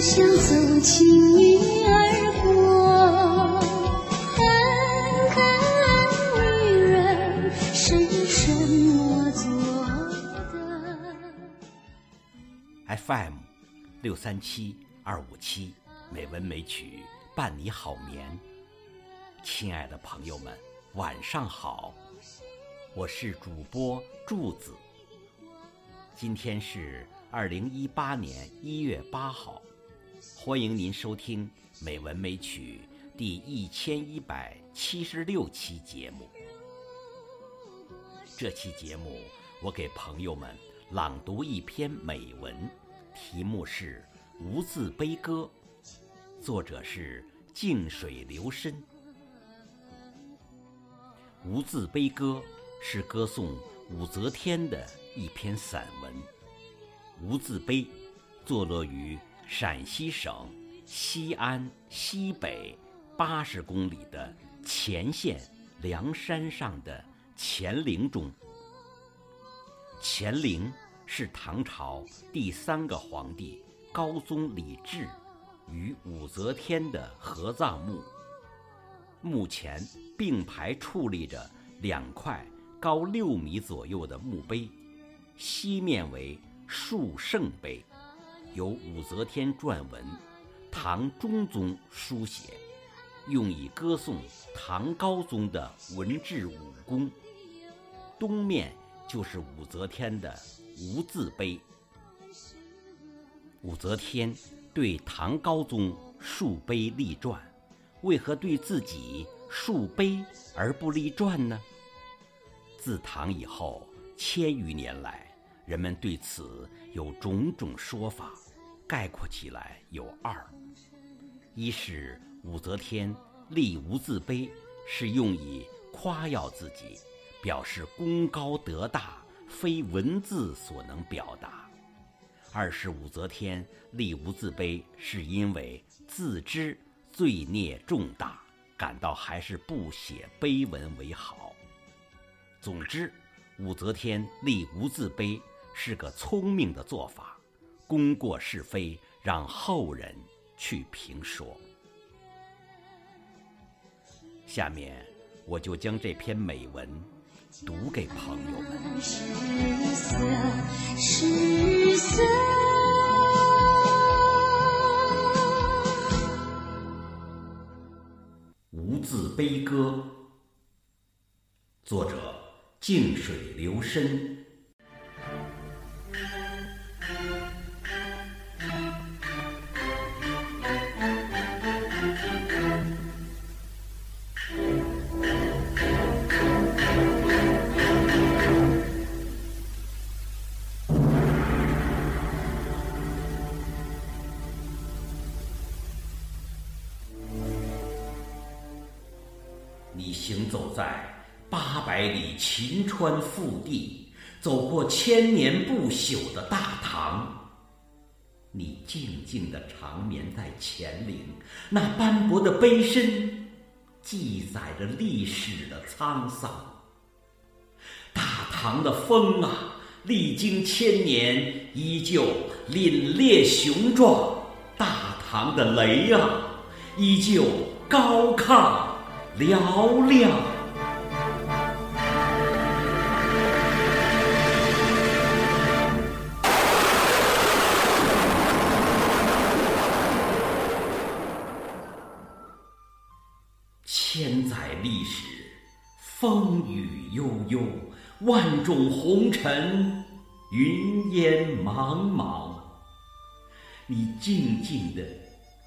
想走亲你而过，FM 六三七二五七，美文美曲伴你好眠。亲爱的朋友们，晚上好，我是主播柱子。今天是二零一八年一月八号，欢迎您收听《美文美曲》第一千一百七十六期节目。这期节目，我给朋友们朗读一篇美文，题目是《无字悲歌》，作者是静水流深。《无字悲歌》是歌颂武则天的一篇散文。无字碑坐落于陕西省西安西北八十公里的乾县梁山上的乾陵中。乾陵是唐朝第三个皇帝高宗李治与武则天的合葬墓。墓前并排矗立着两块高六米左右的墓碑，西面为述圣碑，由武则天撰文，唐中宗书写，用以歌颂唐高宗的文治武功。东面就是武则天的无字碑。武则天对唐高宗竖碑立传。为何对自己竖碑而不立传呢？自唐以后千余年来，人们对此有种种说法，概括起来有二：一是武则天立无字碑是用以夸耀自己，表示功高德大，非文字所能表达；二是武则天立无字碑是因为自知。罪孽重大，感到还是不写碑文为好。总之，武则天立无字碑是个聪明的做法，功过是非让后人去评说。下面我就将这篇美文读给朋友们。无字悲歌，作者静水流深。秦川腹地，走过千年不朽的大唐。你静静地长眠在乾陵，那斑驳的碑身，记载着历史的沧桑。大唐的风啊，历经千年，依旧凛冽雄壮；大唐的雷啊，依旧高亢。嘹亮。历史，风雨悠悠，万种红尘，云烟茫茫。你静静地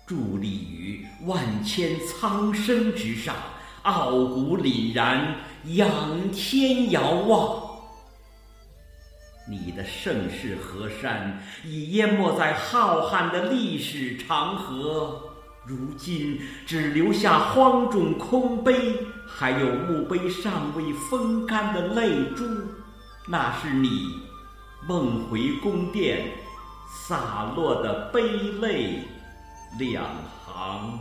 伫立于万千苍生之上，傲骨凛然，仰天遥望。你的盛世河山已淹没在浩瀚的历史长河，如今只留下荒冢空碑，还有墓碑尚未风干的泪珠，那是你梦回宫殿洒落的悲泪两行。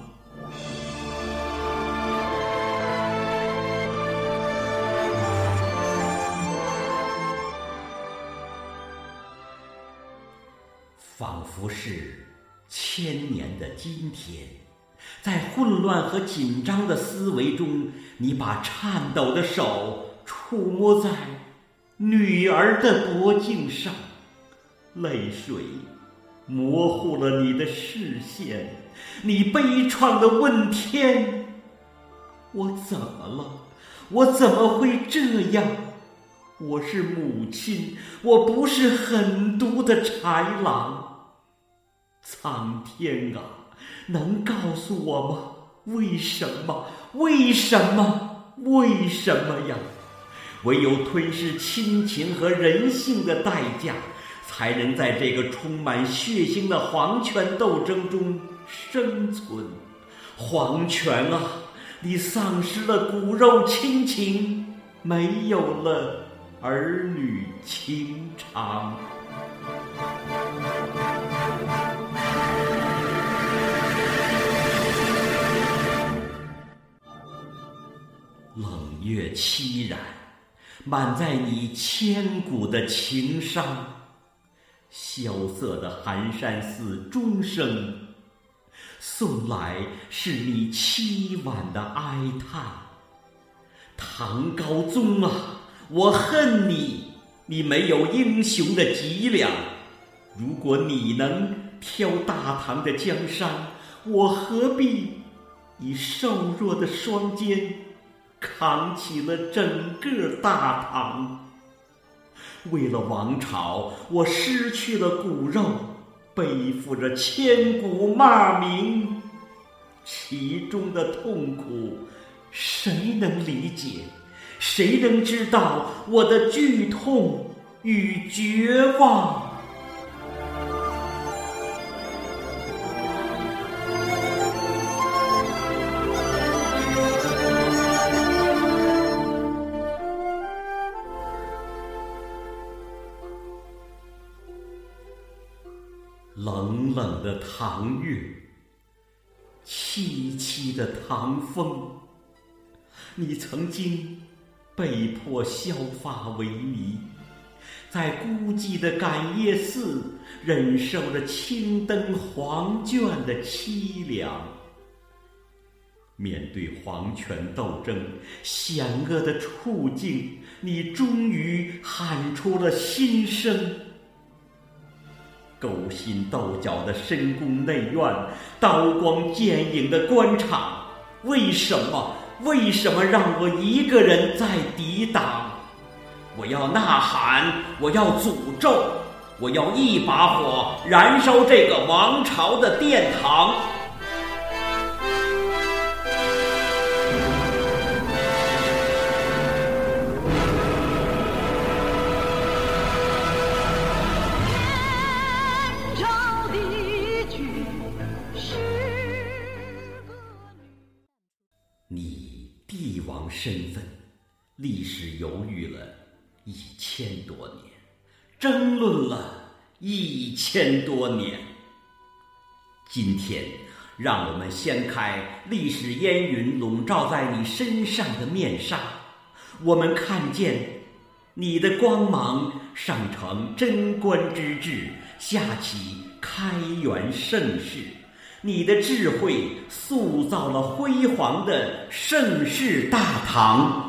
仿佛是千年的今天，在混乱和紧张的思维中，你把颤抖的手触摸在女儿的脖颈上，泪水模糊了你的视线，你悲怆的问天：“我怎么了？我怎么会这样？我是母亲，我不是狠毒的豺狼。”苍天啊，能告诉我吗？为什么？为什么？为什么呀？唯有吞噬亲情和人性的代价，才能在这个充满血腥的皇权斗争中生存。皇权啊，你丧失了骨肉亲情，没有了儿女情长。月凄然，满载你千古的情伤。萧瑟的寒山寺钟声，送来是你凄婉的哀叹。唐高宗啊，我恨你，你没有英雄的脊梁。如果你能挑大唐的江山，我何必以瘦弱的双肩？扛起了整个大唐，为了王朝，我失去了骨肉，背负着千古骂名，其中的痛苦，谁能理解？谁能知道我的剧痛与绝望？冷冷的唐月，凄凄的唐风。你曾经被迫削发为尼，在孤寂的感业寺忍受着青灯黄卷的凄凉。面对皇权斗争险恶的处境，你终于喊出了心声。勾心斗角的深宫内院，刀光剑影的官场，为什么？为什么让我一个人在抵挡？我要呐喊，我要诅咒，我要一把火燃烧这个王朝的殿堂。争论了一千多年。今天，让我们掀开历史烟云笼罩在你身上的面纱，我们看见你的光芒上承贞观之治，下启开元盛世。你的智慧塑造了辉煌的盛世大唐。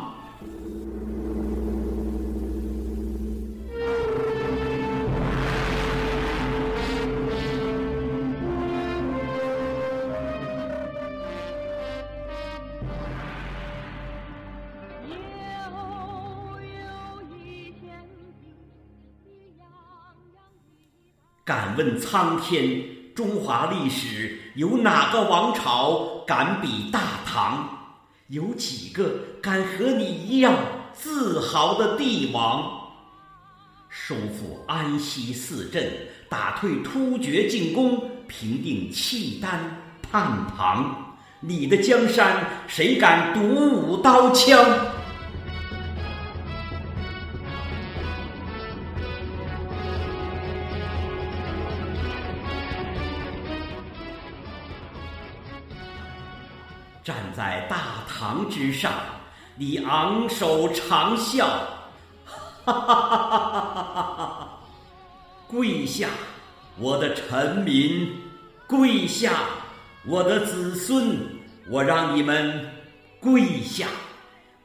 敢问苍天！中华历史有哪个王朝敢比大唐？有几个敢和你一样自豪的帝王？收复安西四镇，打退突厥进攻，平定契丹叛唐，你的江山谁敢独舞刀枪？堂之上，你昂首长啸，哈哈哈哈哈哈！跪下，我的臣民，跪下，我的子孙，我让你们跪下，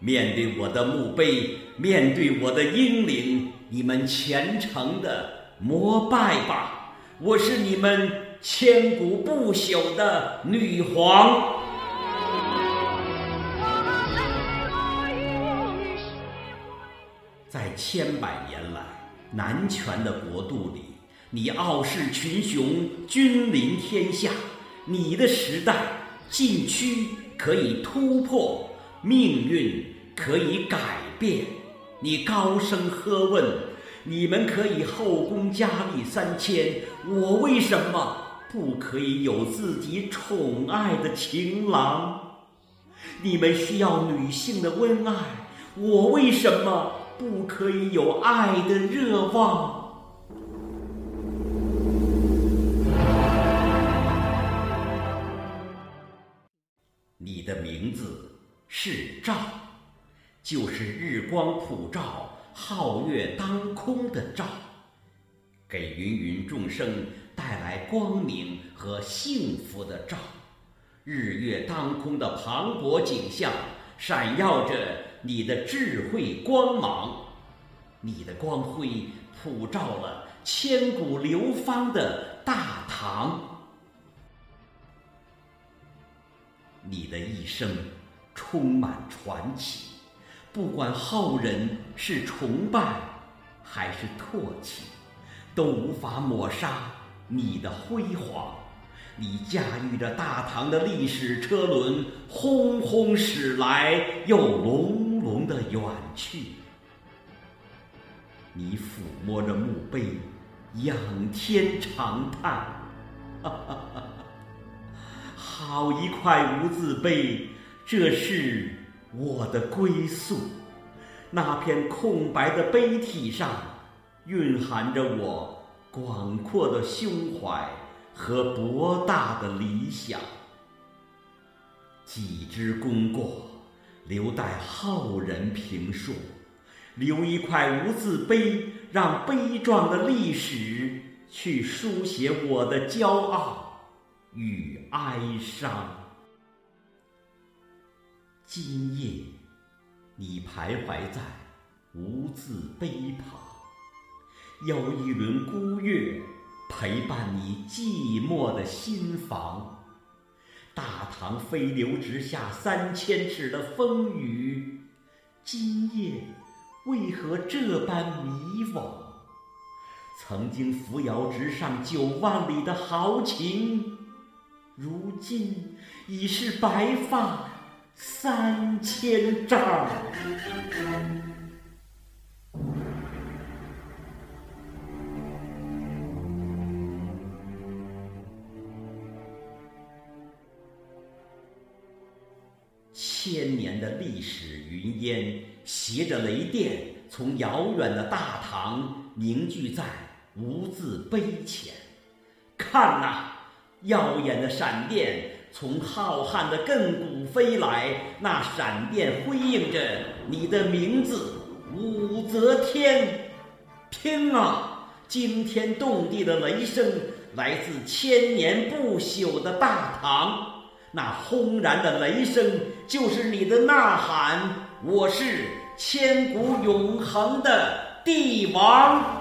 面对我的墓碑，面对我的英灵，你们虔诚的膜拜吧！我是你们千古不朽的女皇。在千百年来南权的国度里，你傲视群雄，君临天下。你的时代禁区可以突破，命运可以改变。你高声喝问：你们可以后宫佳丽三千，我为什么不可以有自己宠爱的情郎？你们需要女性的温爱，我为什么？不可以有爱的热望。你的名字是照，就是日光普照、皓月当空的照，给芸芸众生带来光明和幸福的照。日月当空的磅礴景象，闪耀着。你的智慧光芒，你的光辉普照了千古流芳的大唐。你的一生充满传奇，不管后人是崇拜还是唾弃，都无法抹杀你的辉煌。你驾驭着大唐的历史车轮，轰轰驶来，又隆。龙的远去，你抚摸着墓碑，仰天长叹：“哈哈哈好一块无字碑，这是我的归宿。那片空白的碑体上，蕴含着我广阔的胸怀和博大的理想。几之功过。”留待后人评述，留一块无字碑，让悲壮的历史去书写我的骄傲与哀伤。今夜，你徘徊在无字碑旁，有一轮孤月陪伴你寂寞的心房。大唐飞流直下三千尺的风雨，今夜为何这般迷惘？曾经扶摇直上九万里的豪情，如今已是白发三千丈。携着雷电，从遥远的大唐凝聚在无字碑前。看呐，耀眼的闪电从浩瀚的亘古飞来，那闪电辉映着你的名字武则天。听啊，惊天动地的雷声来自千年不朽的大唐。那轰然的雷声，就是你的呐喊。我是千古永恒的帝王。